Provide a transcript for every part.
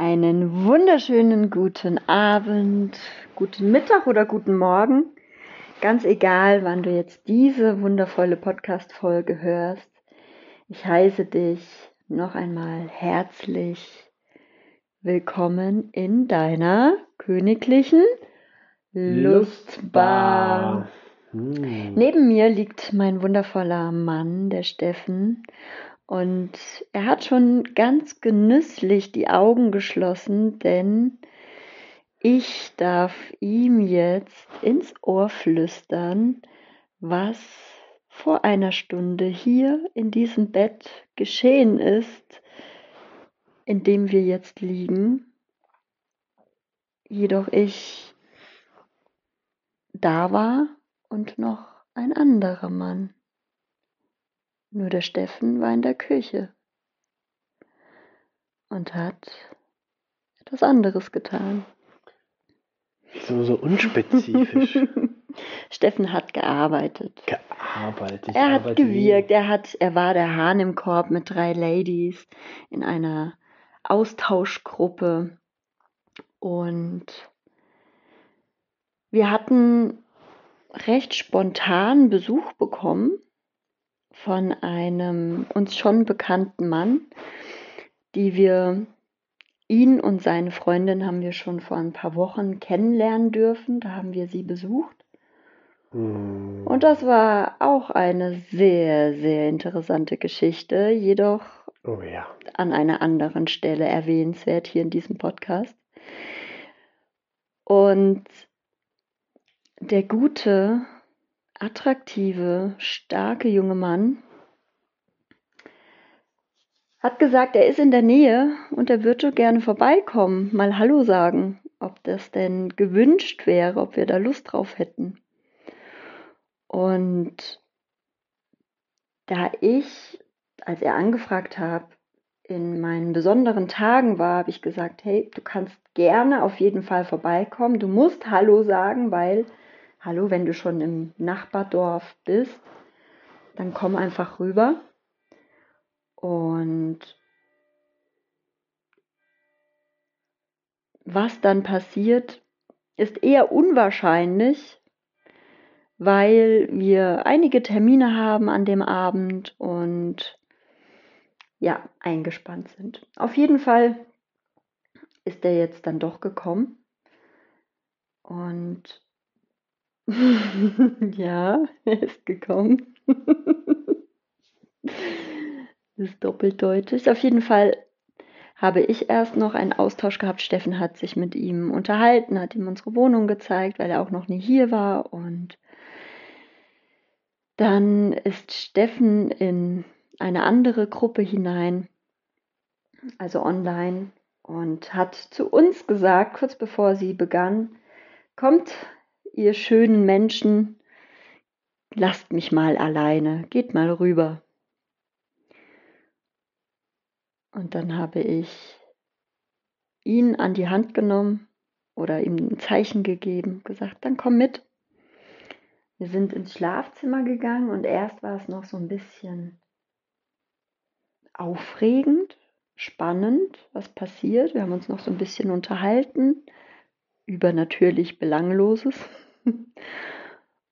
Einen wunderschönen guten Abend, guten Mittag oder guten Morgen. Ganz egal, wann du jetzt diese wundervolle Podcast-Folge hörst. Ich heiße dich noch einmal herzlich willkommen in deiner königlichen Lustbar. Hm. Neben mir liegt mein wundervoller Mann, der Steffen, und er hat schon ganz genüsslich die Augen geschlossen, denn ich darf ihm jetzt ins Ohr flüstern, was vor einer Stunde hier in diesem Bett geschehen ist, in dem wir jetzt liegen. Jedoch ich da war und noch ein anderer Mann. Nur der Steffen war in der Küche und hat etwas anderes getan. So, so unspezifisch. Steffen hat gearbeitet. Gearbeitet. Er hat gewirkt. Er hat, er war der Hahn im Korb mit drei Ladies in einer Austauschgruppe. Und wir hatten recht spontan Besuch bekommen von einem uns schon bekannten Mann, die wir ihn und seine Freundin haben wir schon vor ein paar Wochen kennenlernen dürfen. Da haben wir sie besucht. Hm. Und das war auch eine sehr, sehr interessante Geschichte, jedoch oh ja. an einer anderen Stelle erwähnenswert hier in diesem Podcast. Und der gute attraktive, starke junge Mann hat gesagt, er ist in der Nähe und er würde gerne vorbeikommen, mal Hallo sagen, ob das denn gewünscht wäre, ob wir da Lust drauf hätten. Und da ich, als er angefragt hat, in meinen besonderen Tagen war, habe ich gesagt, hey, du kannst gerne auf jeden Fall vorbeikommen. Du musst Hallo sagen, weil hallo, wenn du schon im Nachbardorf bist, dann komm einfach rüber. Und was dann passiert, ist eher unwahrscheinlich, weil wir einige Termine haben an dem Abend und ja, eingespannt sind. Auf jeden Fall ist er jetzt dann doch gekommen und ja, er ist gekommen. das ist doppeldeutig. Auf jeden Fall habe ich erst noch einen Austausch gehabt. Steffen hat sich mit ihm unterhalten, hat ihm unsere Wohnung gezeigt, weil er auch noch nie hier war. Und dann ist Steffen in eine andere Gruppe hinein, also online, und hat zu uns gesagt, kurz bevor sie begann, kommt ihr schönen Menschen, lasst mich mal alleine, geht mal rüber. Und dann habe ich ihn an die Hand genommen oder ihm ein Zeichen gegeben, gesagt, dann komm mit. Wir sind ins Schlafzimmer gegangen und erst war es noch so ein bisschen aufregend, spannend, was passiert. Wir haben uns noch so ein bisschen unterhalten über natürlich Belangloses.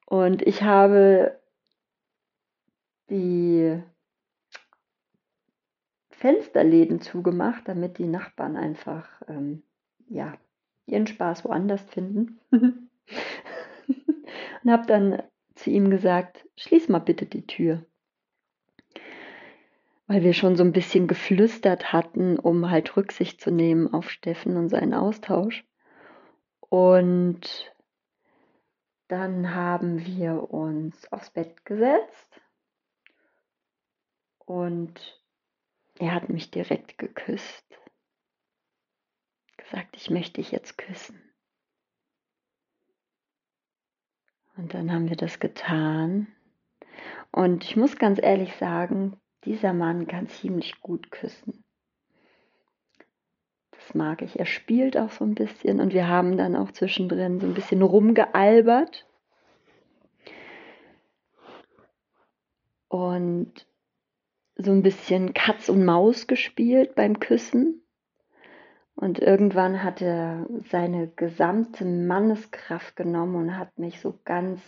Und ich habe die Fensterläden zugemacht, damit die Nachbarn einfach ähm, ja, ihren Spaß woanders finden. und habe dann zu ihm gesagt, schließ mal bitte die Tür. Weil wir schon so ein bisschen geflüstert hatten, um halt Rücksicht zu nehmen auf Steffen und seinen Austausch. Und dann haben wir uns aufs Bett gesetzt und er hat mich direkt geküsst. Gesagt, ich möchte dich jetzt küssen. Und dann haben wir das getan. Und ich muss ganz ehrlich sagen, dieser Mann kann ziemlich gut küssen. Das mag ich. Er spielt auch so ein bisschen und wir haben dann auch zwischendrin so ein bisschen rumgealbert. Und so ein bisschen Katz und Maus gespielt beim Küssen. Und irgendwann hat er seine gesamte Manneskraft genommen und hat mich so ganz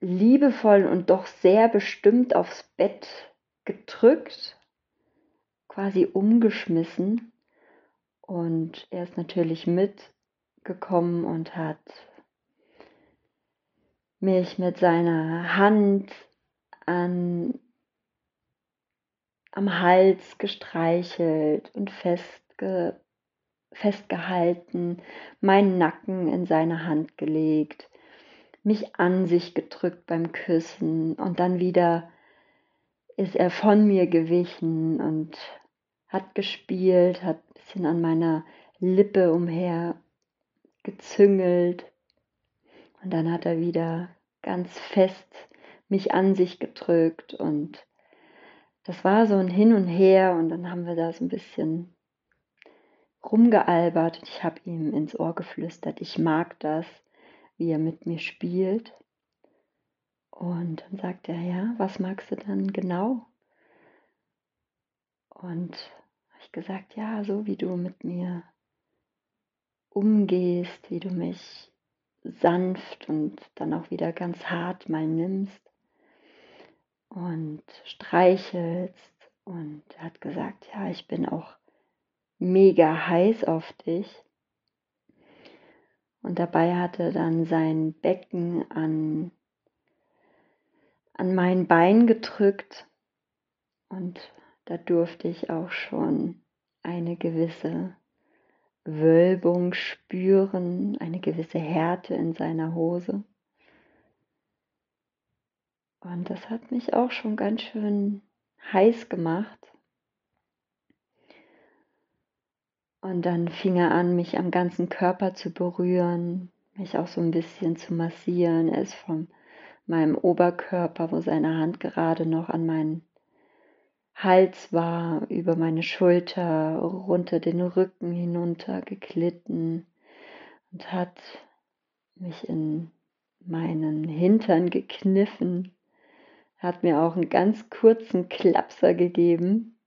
liebevoll und doch sehr bestimmt aufs Bett gedrückt, quasi umgeschmissen. Und er ist natürlich mitgekommen und hat mich mit seiner Hand an, am Hals gestreichelt und festge, festgehalten, meinen Nacken in seine Hand gelegt mich an sich gedrückt beim Küssen und dann wieder ist er von mir gewichen und hat gespielt, hat ein bisschen an meiner Lippe umher gezüngelt und dann hat er wieder ganz fest mich an sich gedrückt und das war so ein Hin und Her und dann haben wir da so ein bisschen rumgealbert und ich habe ihm ins Ohr geflüstert, ich mag das, wie er mit mir spielt. Und dann sagt er, ja, was magst du dann genau? Und ich gesagt, ja, so wie du mit mir umgehst, wie du mich sanft und dann auch wieder ganz hart mal nimmst und streichelst. Und er hat gesagt, ja, ich bin auch mega heiß auf dich. Und dabei hatte dann sein Becken an, an mein Bein gedrückt und da durfte ich auch schon eine gewisse Wölbung spüren, eine gewisse Härte in seiner Hose. Und das hat mich auch schon ganz schön heiß gemacht. Und dann fing er an, mich am ganzen Körper zu berühren, mich auch so ein bisschen zu massieren. Er ist von meinem Oberkörper, wo seine Hand gerade noch an meinen Hals war, über meine Schulter, runter den Rücken hinunter geglitten und hat mich in meinen Hintern gekniffen, hat mir auch einen ganz kurzen Klapser gegeben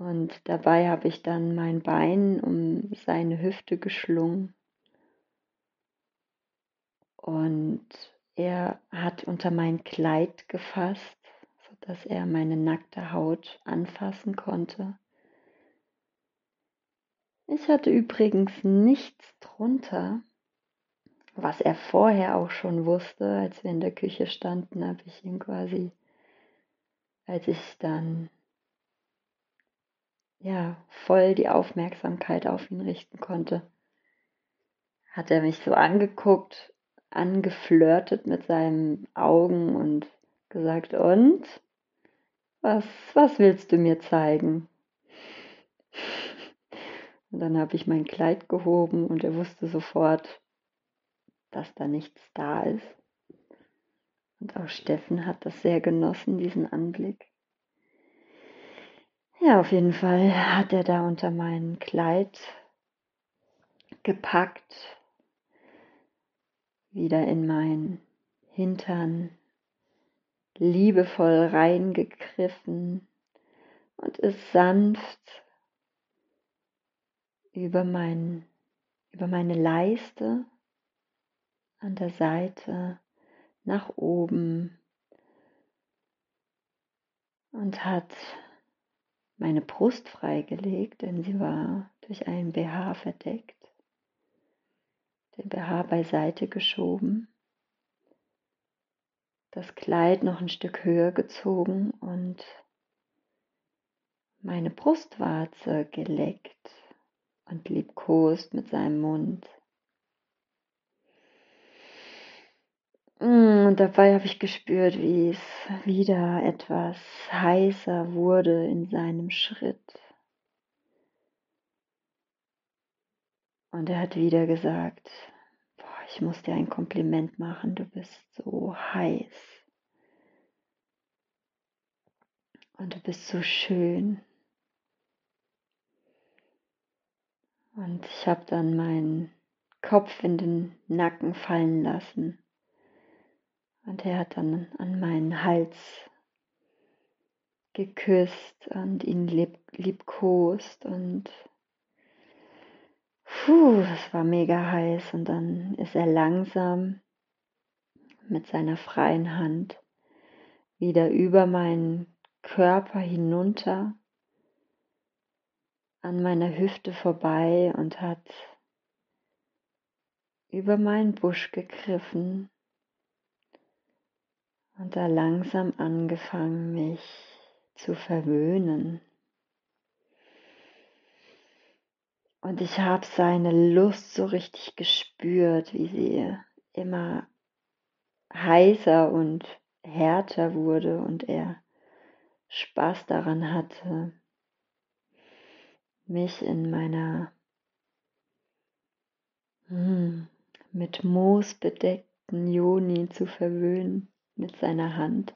und dabei habe ich dann mein Bein um seine Hüfte geschlungen. Und er hat unter mein Kleid gefasst, sodass er meine nackte Haut anfassen konnte. Ich hatte übrigens nichts drunter, was er vorher auch schon wusste, als wir in der Küche standen, habe ich ihm quasi, als ich dann ja, voll die Aufmerksamkeit auf ihn richten konnte. Hat er mich so angeguckt, angeflirtet mit seinen Augen und gesagt, und? Was, was willst du mir zeigen? Und dann habe ich mein Kleid gehoben und er wusste sofort, dass da nichts da ist. Und auch Steffen hat das sehr genossen, diesen Anblick. Ja, auf jeden Fall hat er da unter mein Kleid gepackt, wieder in mein Hintern liebevoll reingegriffen und ist sanft über, mein, über meine Leiste an der Seite nach oben und hat meine Brust freigelegt, denn sie war durch einen BH verdeckt. Den BH beiseite geschoben, das Kleid noch ein Stück höher gezogen und meine Brustwarze geleckt und liebkost mit seinem Mund. Mm, und dabei habe ich gespürt, wie es wieder etwas heißer wurde in seinem Schritt. Und er hat wieder gesagt, ich muss dir ein Kompliment machen, du bist so heiß. Und du bist so schön. Und ich habe dann meinen Kopf in den Nacken fallen lassen. Und er hat dann an meinen Hals geküsst und ihn lieb, liebkost und puh, es war mega heiß und dann ist er langsam mit seiner freien Hand wieder über meinen Körper hinunter an meiner Hüfte vorbei und hat über meinen Busch gegriffen und da langsam angefangen, mich zu verwöhnen. Und ich habe seine Lust so richtig gespürt, wie sie immer heißer und härter wurde und er Spaß daran hatte, mich in meiner hm, mit Moos bedeckten Joni zu verwöhnen mit seiner Hand.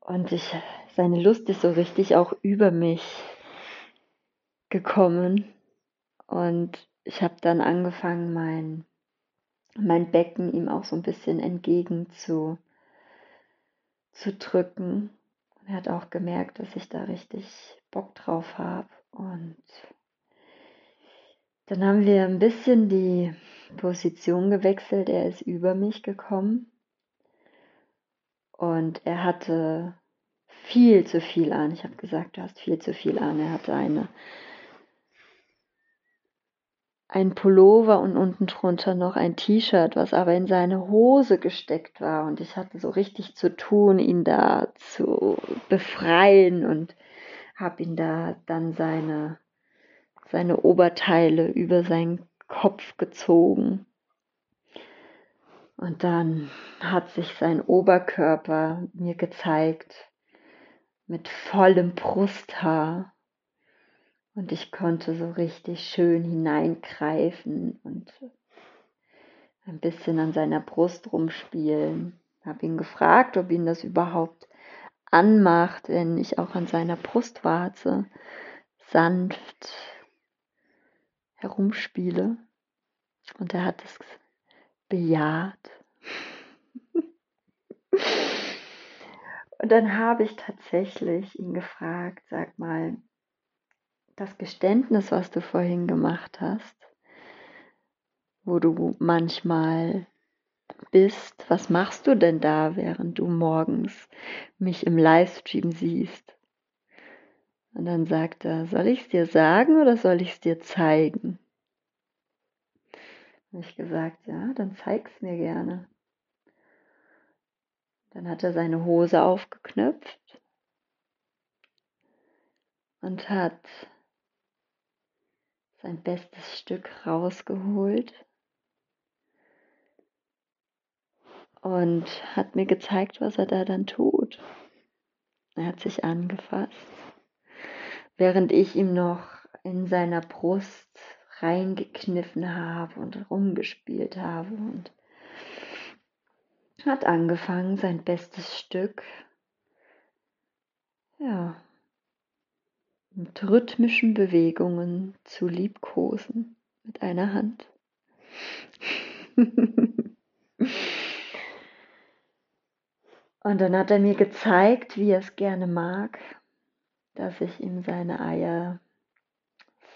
Und ich, seine Lust ist so richtig auch über mich gekommen. Und ich habe dann angefangen, mein, mein Becken ihm auch so ein bisschen entgegen zu, zu drücken. Er hat auch gemerkt, dass ich da richtig Bock drauf habe. Und dann haben wir ein bisschen die Position gewechselt. Er ist über mich gekommen. Und er hatte viel zu viel an. Ich habe gesagt, du hast viel zu viel an. Er hatte eine ein Pullover und unten drunter noch ein T-Shirt, was aber in seine Hose gesteckt war. Und ich hatte so richtig zu tun, ihn da zu befreien und habe ihn da dann seine, seine Oberteile über seinen Kopf gezogen. Und dann hat sich sein Oberkörper mir gezeigt mit vollem Brusthaar und ich konnte so richtig schön hineingreifen und ein bisschen an seiner Brust rumspielen. Habe ihn gefragt, ob ihn das überhaupt anmacht, wenn ich auch an seiner Brustwarze sanft herumspiele. Und er hat es bejaht. Und dann habe ich tatsächlich ihn gefragt, sag mal, das Geständnis, was du vorhin gemacht hast, wo du manchmal bist, was machst du denn da, während du morgens mich im Livestream siehst? Und dann sagt er, soll ich es dir sagen oder soll ich es dir zeigen? Und ich gesagt, ja, dann zeig's mir gerne. Dann hat er seine Hose aufgeknöpft und hat sein bestes Stück rausgeholt und hat mir gezeigt, was er da dann tut. Er hat sich angefasst, während ich ihm noch in seiner Brust reingekniffen habe und rumgespielt habe und hat angefangen, sein bestes Stück ja, mit rhythmischen Bewegungen zu liebkosen mit einer Hand. Und dann hat er mir gezeigt, wie er es gerne mag, dass ich ihm seine Eier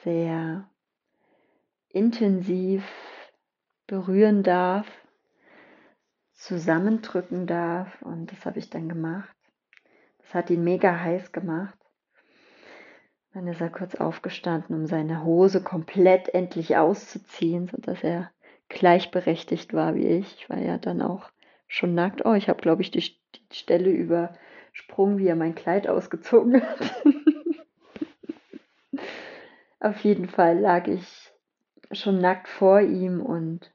sehr intensiv berühren darf, zusammendrücken darf. Und das habe ich dann gemacht. Das hat ihn mega heiß gemacht. Dann ist er kurz aufgestanden, um seine Hose komplett endlich auszuziehen, sodass er gleichberechtigt war wie ich. Ich war ja dann auch schon nackt. Oh, ich habe, glaube ich, die, die Stelle übersprungen, wie er mein Kleid ausgezogen hat. Auf jeden Fall lag ich schon nackt vor ihm und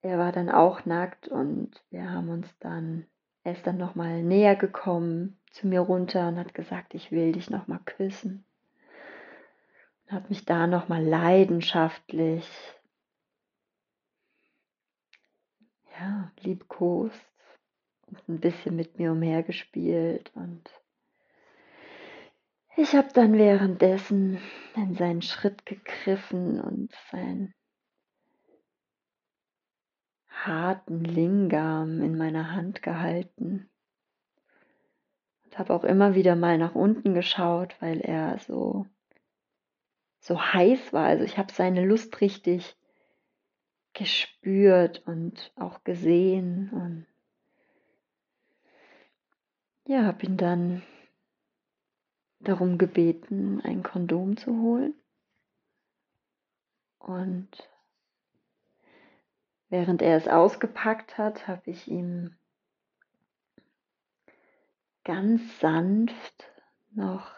er war dann auch nackt und wir haben uns dann, er ist dann nochmal näher gekommen zu mir runter und hat gesagt, ich will dich nochmal küssen. Und hat mich da nochmal leidenschaftlich, ja, liebkost und ein bisschen mit mir umhergespielt und ich habe dann währenddessen in seinen Schritt gegriffen und sein harten Lingam in meiner Hand gehalten und habe auch immer wieder mal nach unten geschaut, weil er so so heiß war. Also ich habe seine Lust richtig gespürt und auch gesehen und ja, habe ihn dann darum gebeten, ein Kondom zu holen. Und während er es ausgepackt hat, habe ich ihm ganz sanft noch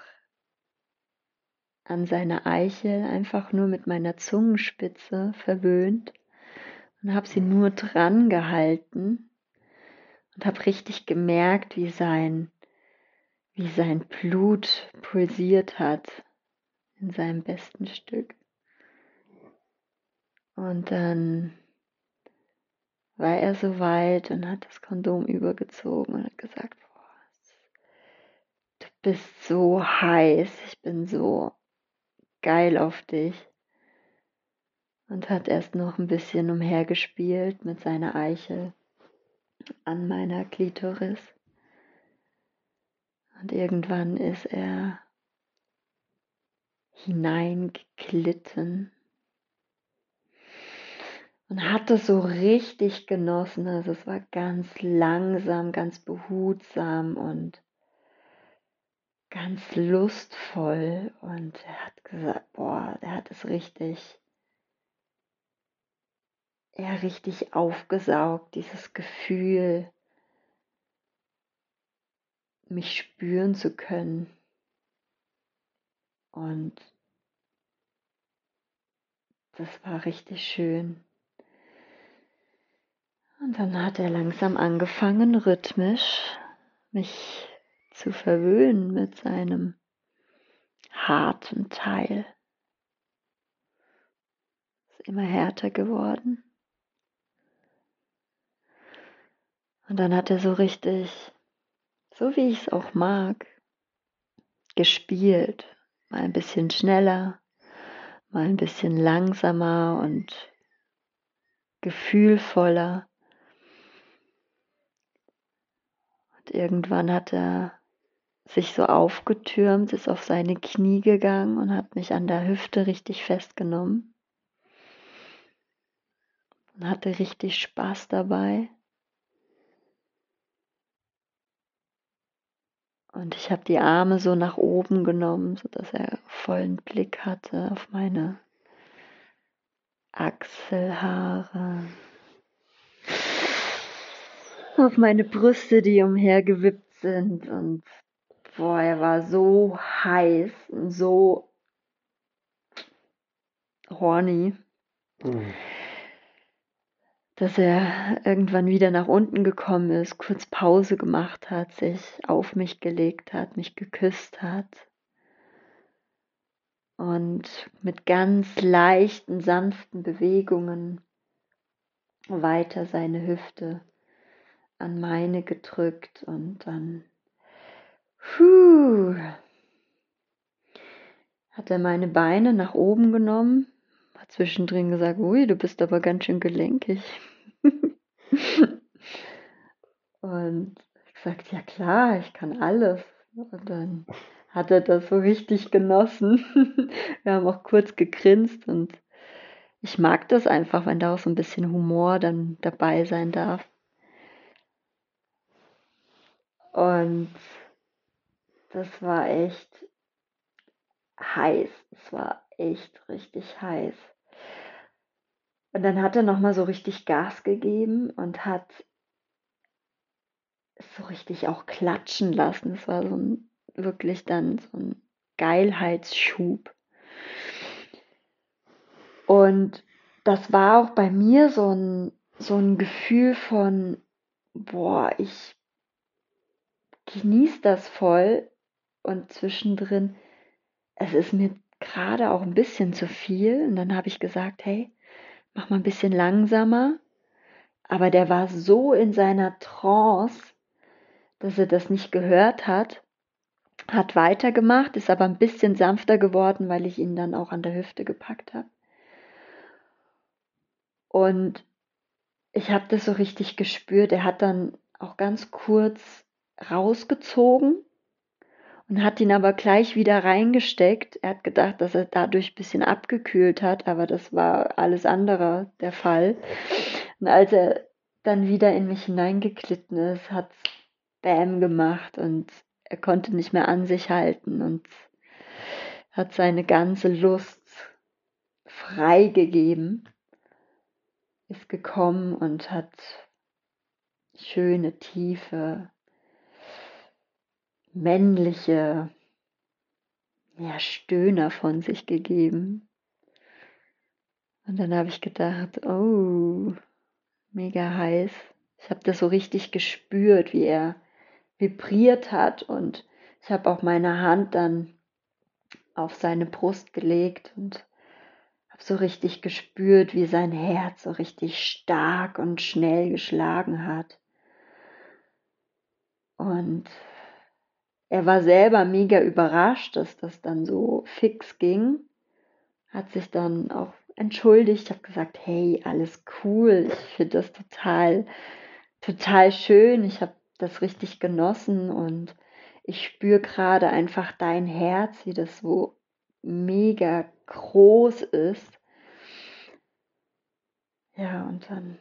an seine Eichel einfach nur mit meiner Zungenspitze verwöhnt und habe sie nur dran gehalten und habe richtig gemerkt, wie sein, wie sein Blut pulsiert hat in seinem besten Stück. Und dann war er so weit und hat das Kondom übergezogen und hat gesagt, du bist so heiß, ich bin so geil auf dich. Und hat erst noch ein bisschen umhergespielt mit seiner Eichel an meiner Klitoris. Und irgendwann ist er hineingeglitten und hat es so richtig genossen. Also es war ganz langsam, ganz behutsam und ganz lustvoll. Und er hat gesagt, boah, er hat es richtig ja richtig aufgesaugt, dieses Gefühl, mich spüren zu können. Und das war richtig schön. Und dann hat er langsam angefangen, rhythmisch mich zu verwöhnen mit seinem harten Teil. Ist immer härter geworden. Und dann hat er so richtig, so wie ich es auch mag, gespielt. Mal ein bisschen schneller, mal ein bisschen langsamer und gefühlvoller. Und irgendwann hat er sich so aufgetürmt, ist auf seine Knie gegangen und hat mich an der Hüfte richtig festgenommen. Und hatte richtig Spaß dabei. Und ich habe die Arme so nach oben genommen, sodass er vollen Blick hatte auf meine Achselhaare, auf meine Brüste, die umhergewippt sind. Und boah, er war so heiß und so horny. Mhm dass er irgendwann wieder nach unten gekommen ist, kurz Pause gemacht hat, sich auf mich gelegt hat, mich geküsst hat und mit ganz leichten, sanften Bewegungen weiter seine Hüfte an meine gedrückt und dann puh, hat er meine Beine nach oben genommen hat zwischendrin gesagt, ui, du bist aber ganz schön gelenkig. und ich gesagt, ja klar, ich kann alles. Und dann hat er das so richtig genossen. Wir haben auch kurz gegrinst und ich mag das einfach, wenn da auch so ein bisschen Humor dann dabei sein darf. Und das war echt heiß. Es war echt richtig heiß. Und dann hat er nochmal so richtig Gas gegeben und hat so richtig auch klatschen lassen. Es war so ein, wirklich dann so ein Geilheitsschub. Und das war auch bei mir so ein, so ein Gefühl von, boah, ich genieße das voll und zwischendrin, es ist mir gerade auch ein bisschen zu viel. Und dann habe ich gesagt, hey, mach mal ein bisschen langsamer. Aber der war so in seiner Trance, dass er das nicht gehört hat, hat weitergemacht, ist aber ein bisschen sanfter geworden, weil ich ihn dann auch an der Hüfte gepackt habe. Und ich habe das so richtig gespürt. Er hat dann auch ganz kurz rausgezogen und hat ihn aber gleich wieder reingesteckt. Er hat gedacht, dass er dadurch ein bisschen abgekühlt hat, aber das war alles andere der Fall. Und als er dann wieder in mich hineingeglitten ist, hat es Bäm gemacht und er konnte nicht mehr an sich halten und hat seine ganze Lust freigegeben, ist gekommen und hat schöne, tiefe, männliche ja, Stöhner von sich gegeben. Und dann habe ich gedacht, oh, mega heiß. Ich habe das so richtig gespürt, wie er vibriert hat und ich habe auch meine Hand dann auf seine Brust gelegt und habe so richtig gespürt, wie sein Herz so richtig stark und schnell geschlagen hat. Und er war selber mega überrascht, dass das dann so fix ging. Hat sich dann auch entschuldigt, habe gesagt, hey, alles cool, ich finde das total, total schön, ich habe das richtig genossen und ich spüre gerade einfach dein Herz, wie das so mega groß ist. Ja, und dann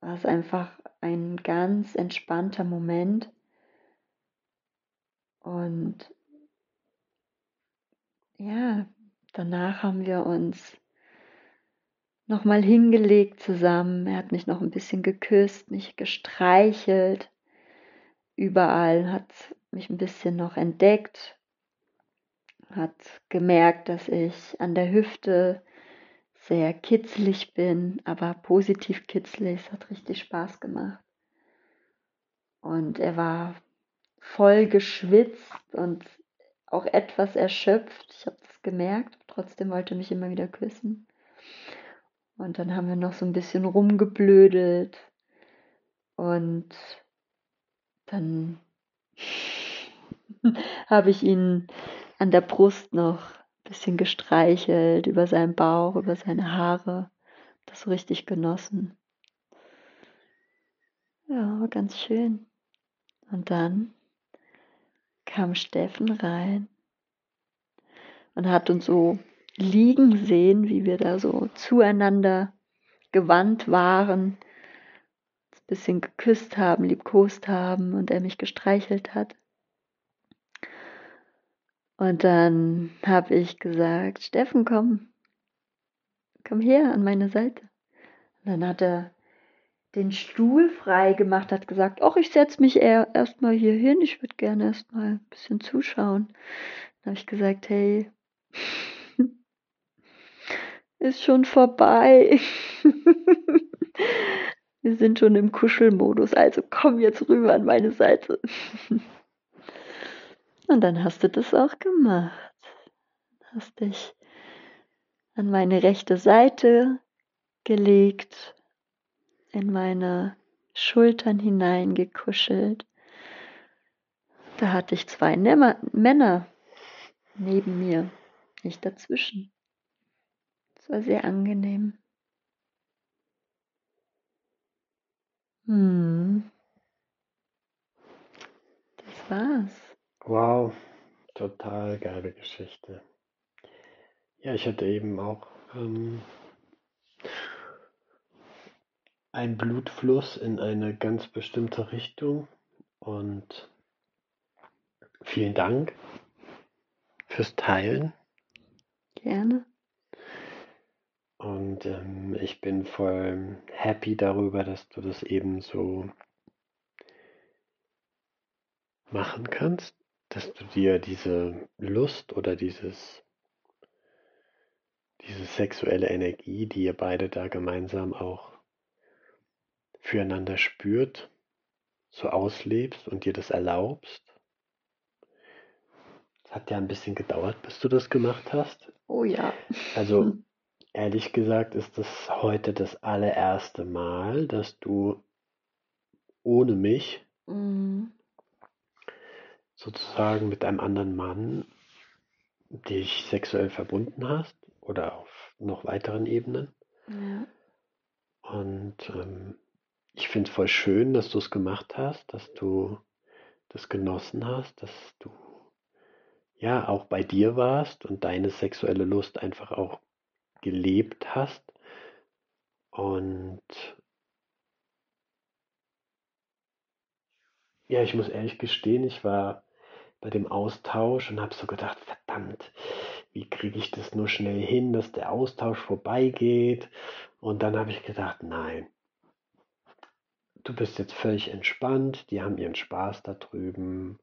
war es einfach ein ganz entspannter Moment. Und ja, danach haben wir uns nochmal hingelegt zusammen. Er hat mich noch ein bisschen geküsst, mich gestreichelt. Überall hat mich ein bisschen noch entdeckt, hat gemerkt, dass ich an der Hüfte sehr kitzlig bin, aber positiv kitzlig. Es hat richtig Spaß gemacht. Und er war voll geschwitzt und auch etwas erschöpft. Ich habe das gemerkt. Trotzdem wollte er mich immer wieder küssen. Und dann haben wir noch so ein bisschen rumgeblödelt. Und dann habe ich ihn an der Brust noch bisschen gestreichelt, über seinen Bauch, über seine Haare. Das so richtig genossen. Ja, ganz schön. Und dann kam Steffen rein und hat uns so liegen sehen, wie wir da so zueinander gewandt waren, ein bisschen geküsst haben, liebkost haben und er mich gestreichelt hat. Und dann habe ich gesagt, Steffen, komm, komm her an meine Seite. Und dann hat er den Stuhl frei gemacht, hat gesagt, ach, ich setze mich erstmal hier hin, ich würde gerne erstmal ein bisschen zuschauen. Dann habe ich gesagt, hey, ist schon vorbei. Wir sind schon im Kuschelmodus, also komm jetzt rüber an meine Seite. Und dann hast du das auch gemacht. Hast dich an meine rechte Seite gelegt, in meine Schultern hineingekuschelt. Da hatte ich zwei Männer neben mir, nicht dazwischen. Es war sehr angenehm. Hm. Das war's. Wow, total geile Geschichte. Ja, ich hatte eben auch ähm, einen Blutfluss in eine ganz bestimmte Richtung und vielen Dank fürs Teilen. Gerne. Und ähm, ich bin voll happy darüber, dass du das eben so machen kannst dass du dir diese Lust oder dieses, diese sexuelle Energie, die ihr beide da gemeinsam auch füreinander spürt, so auslebst und dir das erlaubst. Es hat ja ein bisschen gedauert, bis du das gemacht hast. Oh ja. Also ehrlich gesagt ist das heute das allererste Mal, dass du ohne mich mhm sozusagen mit einem anderen Mann dich sexuell verbunden hast oder auf noch weiteren Ebenen. Ja. Und ähm, ich finde es voll schön, dass du es gemacht hast, dass du das genossen hast, dass du ja auch bei dir warst und deine sexuelle Lust einfach auch gelebt hast. Und ja, ich muss ehrlich gestehen, ich war bei dem Austausch und habe so gedacht, verdammt, wie kriege ich das nur schnell hin, dass der Austausch vorbeigeht. Und dann habe ich gedacht, nein, du bist jetzt völlig entspannt, die haben ihren Spaß da drüben.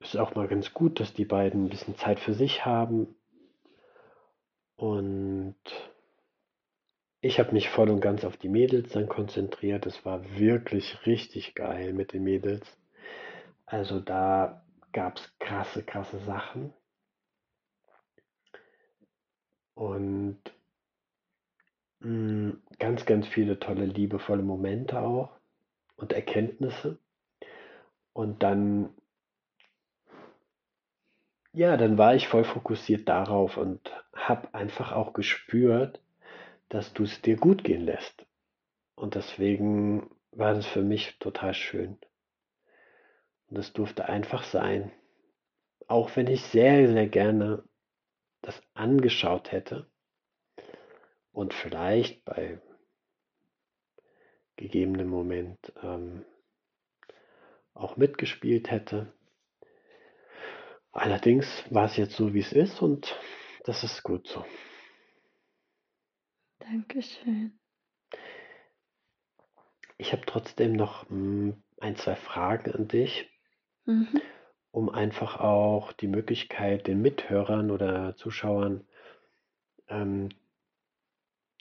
Ist auch mal ganz gut, dass die beiden ein bisschen Zeit für sich haben. Und ich habe mich voll und ganz auf die Mädels dann konzentriert. Es war wirklich richtig geil mit den Mädels. Also da gab es krasse, krasse Sachen. Und mh, mm, ganz, ganz viele tolle, liebevolle Momente auch und Erkenntnisse. Und dann, ja, dann war ich voll fokussiert darauf und habe einfach auch gespürt, dass du es dir gut gehen lässt. Und deswegen war das für mich total schön. Und es durfte einfach sein. Auch wenn ich sehr, sehr gerne das angeschaut hätte und vielleicht bei gegebenem Moment ähm, auch mitgespielt hätte. Allerdings war es jetzt so, wie es ist und das ist gut so. Dankeschön. Ich habe trotzdem noch hm, ein, zwei Fragen an dich. Mhm um einfach auch die Möglichkeit den Mithörern oder Zuschauern ähm,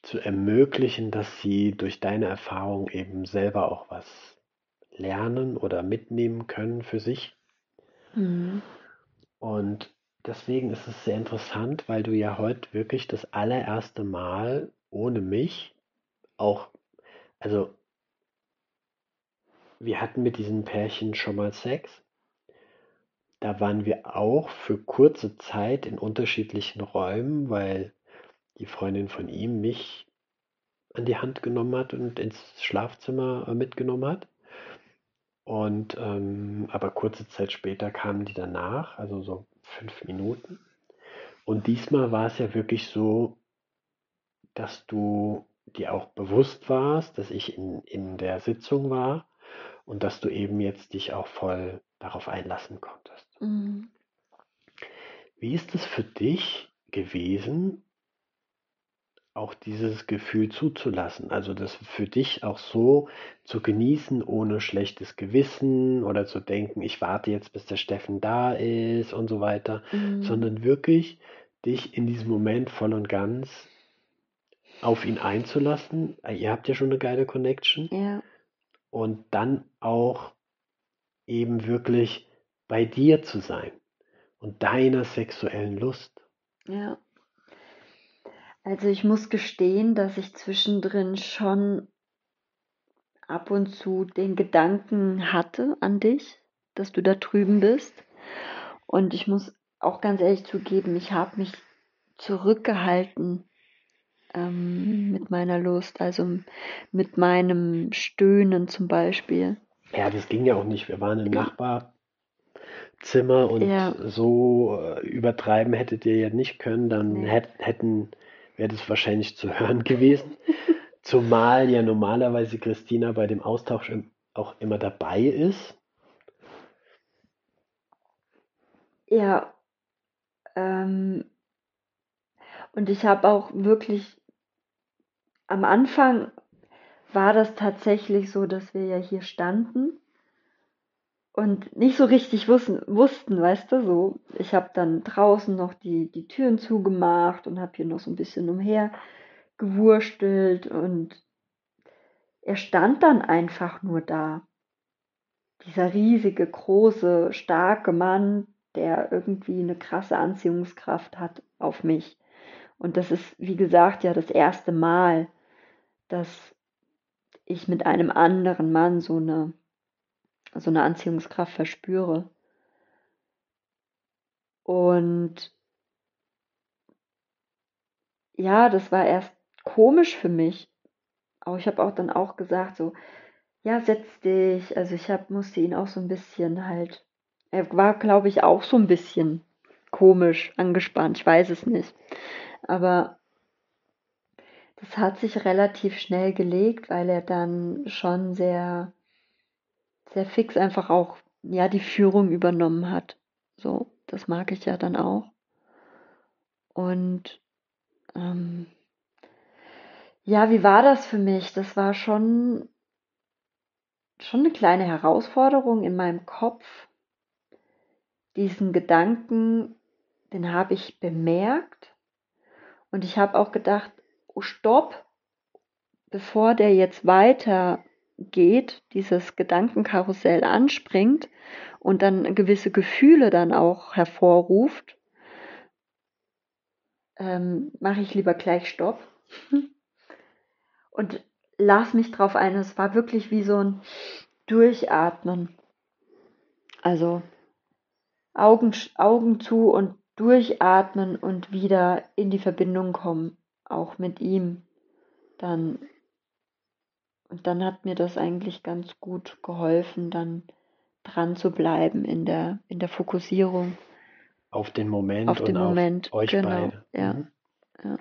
zu ermöglichen, dass sie durch deine Erfahrung eben selber auch was lernen oder mitnehmen können für sich. Mhm. Und deswegen ist es sehr interessant, weil du ja heute wirklich das allererste Mal ohne mich auch, also wir hatten mit diesen Pärchen schon mal Sex da waren wir auch für kurze Zeit in unterschiedlichen Räumen, weil die Freundin von ihm mich an die Hand genommen hat und ins Schlafzimmer äh, mitgenommen hat. Und ähm, aber kurze Zeit später kamen die danach, also so fünf Minuten. Und diesmal war es ja wirklich so, dass du dir auch bewusst warst, dass ich in, in der Sitzung war und dass du eben jetzt dich auch voll darauf einlassen konntest. Mhm. Wie ist es für dich gewesen, auch dieses Gefühl zuzulassen? Also das für dich auch so zu genießen, ohne schlechtes Gewissen oder zu denken, ich warte jetzt, bis der Steffen da ist und so weiter, mhm. sondern wirklich dich in diesem Moment voll und ganz auf ihn einzulassen. Ihr habt ja schon eine geile Connection. Ja. Und dann auch eben wirklich bei dir zu sein und deiner sexuellen Lust. Ja. Also ich muss gestehen, dass ich zwischendrin schon ab und zu den Gedanken hatte an dich, dass du da drüben bist. Und ich muss auch ganz ehrlich zugeben, ich habe mich zurückgehalten ähm, mit meiner Lust, also mit meinem Stöhnen zum Beispiel. Ja, das ging ja auch nicht. Wir waren im Nachbar, Zimmer und ja. so äh, übertreiben hättet ihr ja nicht können, dann nee. hätt, hätten, wäre das wahrscheinlich zu hören gewesen. Zumal ja normalerweise Christina bei dem Austausch auch immer dabei ist. Ja. Ähm, und ich habe auch wirklich am Anfang war das tatsächlich so, dass wir ja hier standen und nicht so richtig wussten, wussten weißt du, so. Ich habe dann draußen noch die, die Türen zugemacht und habe hier noch so ein bisschen umher gewurstelt und er stand dann einfach nur da. Dieser riesige, große, starke Mann, der irgendwie eine krasse Anziehungskraft hat auf mich. Und das ist, wie gesagt, ja das erste Mal, dass ich mit einem anderen Mann so eine so eine Anziehungskraft verspüre. Und ja, das war erst komisch für mich, auch ich habe auch dann auch gesagt, so, ja, setz dich. Also ich hab, musste ihn auch so ein bisschen halt, er war, glaube ich, auch so ein bisschen komisch angespannt, ich weiß es nicht. Aber das hat sich relativ schnell gelegt, weil er dann schon sehr, sehr fix einfach auch, ja, die Führung übernommen hat. So, das mag ich ja dann auch. Und ähm, ja, wie war das für mich? Das war schon, schon eine kleine Herausforderung in meinem Kopf. Diesen Gedanken, den habe ich bemerkt. Und ich habe auch gedacht, oh stopp, bevor der jetzt weitergeht, dieses Gedankenkarussell anspringt und dann gewisse Gefühle dann auch hervorruft, ähm, mache ich lieber gleich Stopp und las mich drauf ein. Es war wirklich wie so ein Durchatmen. Also Augen, Augen zu und durchatmen und wieder in die Verbindung kommen, auch mit ihm. Dann und dann hat mir das eigentlich ganz gut geholfen, dann dran zu bleiben in der in der Fokussierung. Auf den Moment auf den und Moment, auf euch genau, beide. ja, Mhm. ja.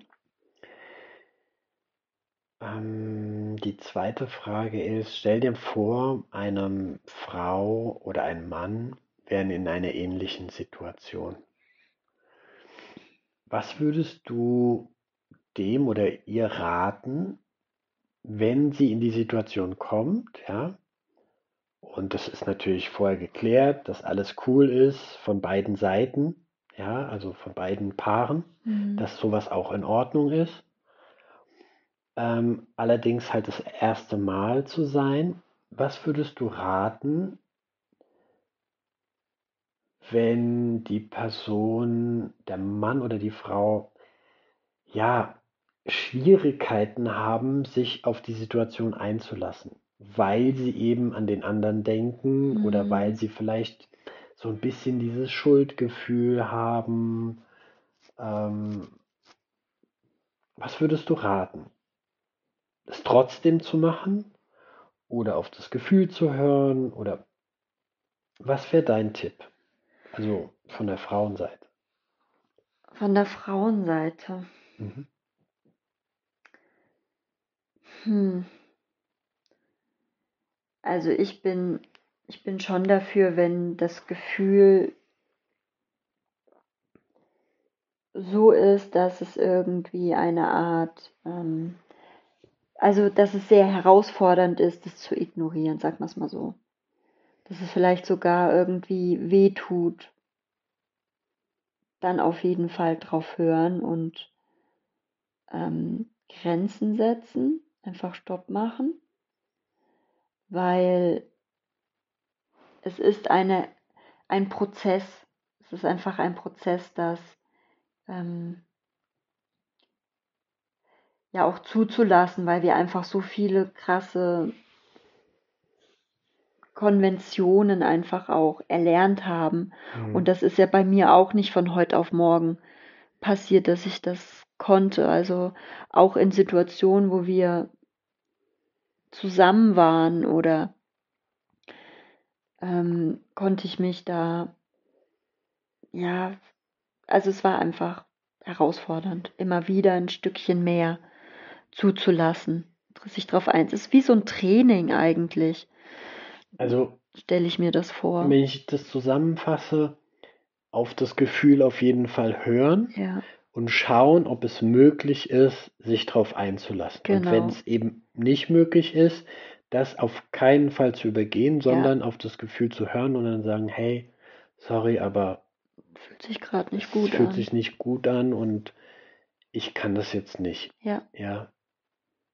Ähm, die zweite Frage ist, stell dir vor, eine Frau oder ein Mann wären in einer ähnlichen Situation. Was würdest du dem oder ihr raten, wenn sie in die Situation kommt, ja? Und das ist natürlich vorher geklärt, dass alles cool ist von beiden Seiten, ja, also von beiden Paaren, Mhm. dass sowas auch in Ordnung ist. Ähm, allerdings halt das erste Mal zu sein. Was würdest du raten, wenn die Person, der Mann oder die Frau, ja, Schwierigkeiten haben, sich auf die Situation einzulassen, weil sie eben an den anderen denken oder weil Mhm. sie vielleicht so ein bisschen dieses Schuldgefühl haben. Ähm, was würdest du raten? Es trotzdem zu machen oder auf das Gefühl zu hören oder was wäre dein Tipp? Also von der Frauenseite. Von der Frauenseite. Mhm. Hm. Also ich bin, ich bin schon dafür, wenn das Gefühl so ist, dass es irgendwie eine Art, ähm, also dass es sehr herausfordernd ist, das zu ignorieren, sag mal es mal so. Dass es vielleicht sogar irgendwie weh tut, dann auf jeden Fall drauf hören und ähm, Grenzen setzen, einfach Stopp machen, weil es ist eine, ein Prozess. Es ist einfach ein Prozess, das ähm, ja auch zuzulassen, weil wir einfach so viele krasse Konventionen einfach auch erlernt haben. Mhm. Und das ist ja bei mir auch nicht von heute auf morgen passiert, dass ich das konnte. Also auch in Situationen, wo wir zusammen waren oder ähm, konnte ich mich da, ja, also es war einfach herausfordernd, immer wieder ein Stückchen mehr zuzulassen, sich drauf ein. Es ist wie so ein Training eigentlich, Also stelle ich mir das vor. wenn ich das zusammenfasse, auf das Gefühl auf jeden Fall hören Ja, und schauen, ob es möglich ist, sich darauf einzulassen. Und wenn genau. es eben nicht möglich ist, das auf keinen Fall zu übergehen, Ja, sondern auf das Gefühl zu hören und dann sagen, hey, sorry, aber fühlt sich gerade nicht es gut fühlt an. sich nicht gut an und ich kann das jetzt nicht. Ja, Ja,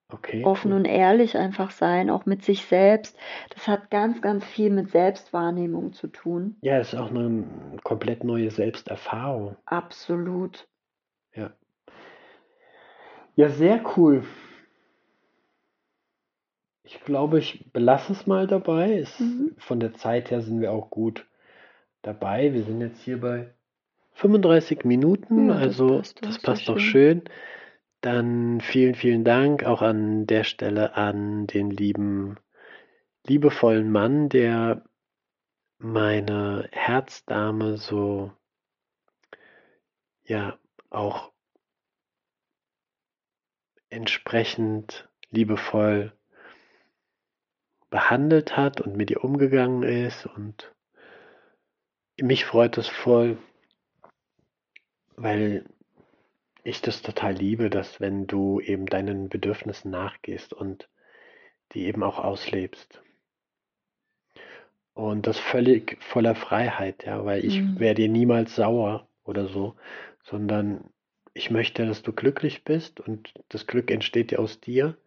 okay, offen und ehrlich einfach sein, auch mit sich selbst. Das hat ganz, ganz viel mit Selbstwahrnehmung zu tun. Ja, es ist auch eine komplett neue Selbsterfahrung. Absolut. Ja. Sehr cool. Ich glaube, ich belasse es mal dabei. Es, Mhm. von der Zeit her sind wir auch gut dabei. Wir sind jetzt hier bei 35 Minuten, Ja, das also passt doch das passt doch schön. schön. Dann vielen, vielen Dank auch an der Stelle an den lieben, liebevollen Mann, der meine Herzdame so, ja, auch entsprechend liebevoll behandelt hat und mit ihr umgegangen ist. Und mich freut es voll, weil ich das total liebe, dass wenn du eben deinen Bedürfnissen nachgehst und die eben auch auslebst. Und das völlig voller Freiheit, ja, weil ich mhm. wäre dir niemals sauer oder so, sondern ich möchte, dass du glücklich bist und das Glück entsteht ja aus dir.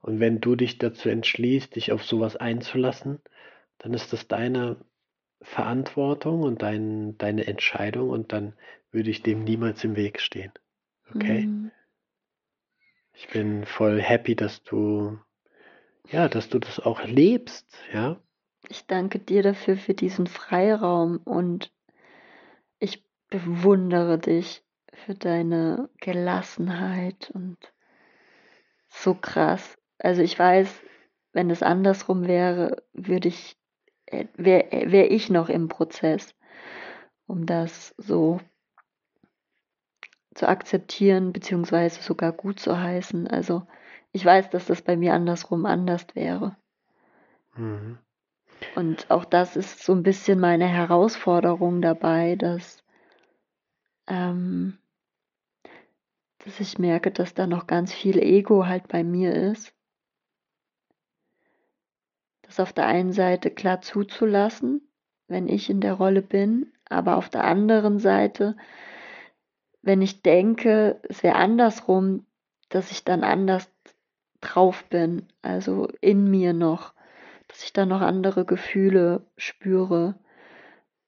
Und wenn du dich dazu entschließt, dich auf sowas einzulassen, dann ist das deine Verantwortung und dein, deine Entscheidung und dann würde ich dem niemals im Weg stehen. Okay? Mhm. Ich bin voll happy, dass du, ja, dass du das auch lebst, ja. Ich danke dir dafür für diesen Freiraum und ich bewundere dich für deine Gelassenheit und so krass. Also ich weiß, wenn es andersrum wäre, würde ich, äh, wäre wär ich noch im Prozess, um das so zu akzeptieren, beziehungsweise sogar gut zu heißen. Also ich weiß, dass das bei mir andersrum anders wäre. Mhm. Und auch das ist so ein bisschen meine Herausforderung dabei, dass ähm, dass ich merke, dass da noch ganz viel Ego halt bei mir ist. Das auf der einen Seite klar zuzulassen, wenn ich in der Rolle bin, aber auf der anderen Seite, wenn ich denke, es wäre andersrum, dass ich dann anders drauf bin, also in mir noch, dass ich da noch andere Gefühle spüre.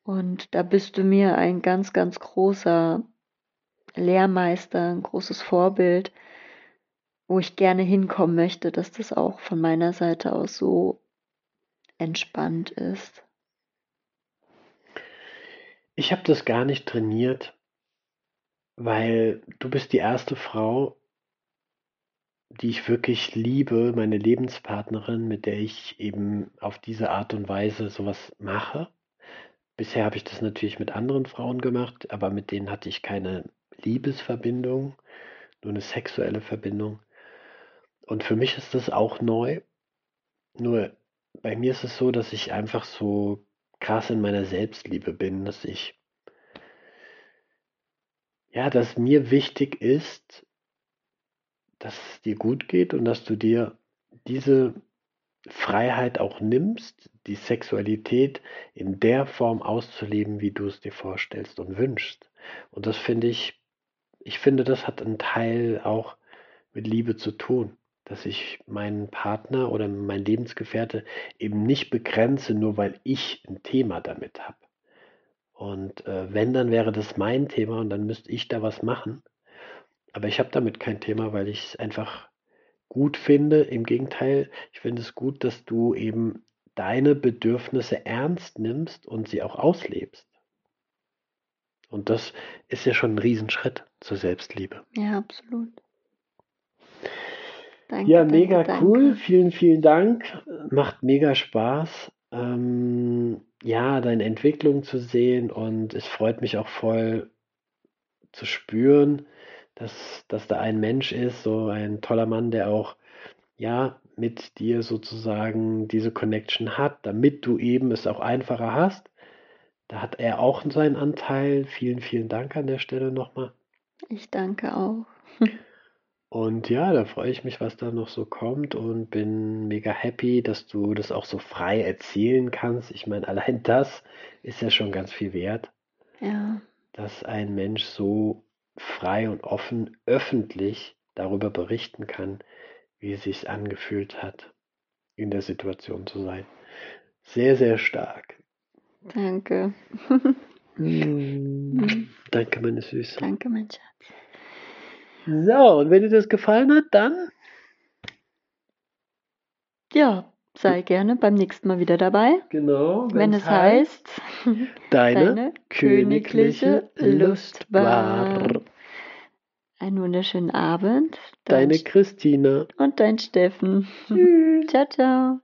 Und da bist du mir ein ganz, ganz großer Lehrmeister, ein großes Vorbild, wo ich gerne hinkommen möchte, dass das auch von meiner Seite aus so entspannt ist. Ich habe das gar nicht trainiert, weil du bist die erste Frau, die ich wirklich liebe, meine Lebenspartnerin, mit der ich eben auf diese Art und Weise sowas mache. Bisher habe ich das natürlich mit anderen Frauen gemacht, aber mit denen hatte ich keine Liebesverbindung, nur eine sexuelle Verbindung. Und für mich ist das auch neu. Nur bei mir ist es so, dass ich einfach so krass in meiner Selbstliebe bin, dass ich, ja, dass mir wichtig ist, dass es dir gut geht und dass du dir diese Freiheit auch nimmst, die Sexualität in der Form auszuleben, wie du es dir vorstellst und wünschst. Und das finde ich ich finde, das hat einen Teil auch mit Liebe zu tun, dass ich meinen Partner oder mein Lebensgefährte eben nicht begrenze, nur weil ich ein Thema damit habe. Und äh, wenn, dann wäre das mein Thema und dann müsste ich da was machen. Aber ich habe damit kein Thema, weil ich es einfach gut finde. Im Gegenteil, ich finde es gut, dass du eben deine Bedürfnisse ernst nimmst und sie auch auslebst. Und das ist ja schon ein Riesenschritt zur Selbstliebe. Ja, absolut. Danke, ja, mega danke, cool. Vielen, vielen Dank. Macht mega Spaß. Ähm, ja, deine Entwicklung zu sehen und es freut mich auch voll zu spüren, dass, dass da ein Mensch ist, so ein toller Mann, der auch ja mit dir sozusagen diese Connection hat, damit du eben es auch einfacher hast da hat er auch seinen Anteil. Vielen, vielen Dank an der Stelle nochmal. Ich danke auch. Und ja, da freue ich mich, was da noch so kommt und bin mega happy, dass du das auch so frei erzählen kannst. Ich meine, allein das ist ja schon ganz viel wert. Ja. Dass ein Mensch so frei und offen öffentlich darüber berichten kann, wie es sich angefühlt hat, in der Situation zu sein. Sehr, sehr stark. Danke. Mm, danke, meine Süße. Danke, mein Schatz. So, und wenn dir das gefallen hat, dann. Ja, sei gerne beim nächsten Mal wieder dabei. Genau. Wenn es heißt, deine, deine königliche Lustbar. einen wunderschönen Abend. Deine Christina. Und dein Steffen. Tschüss. ciao, ciao.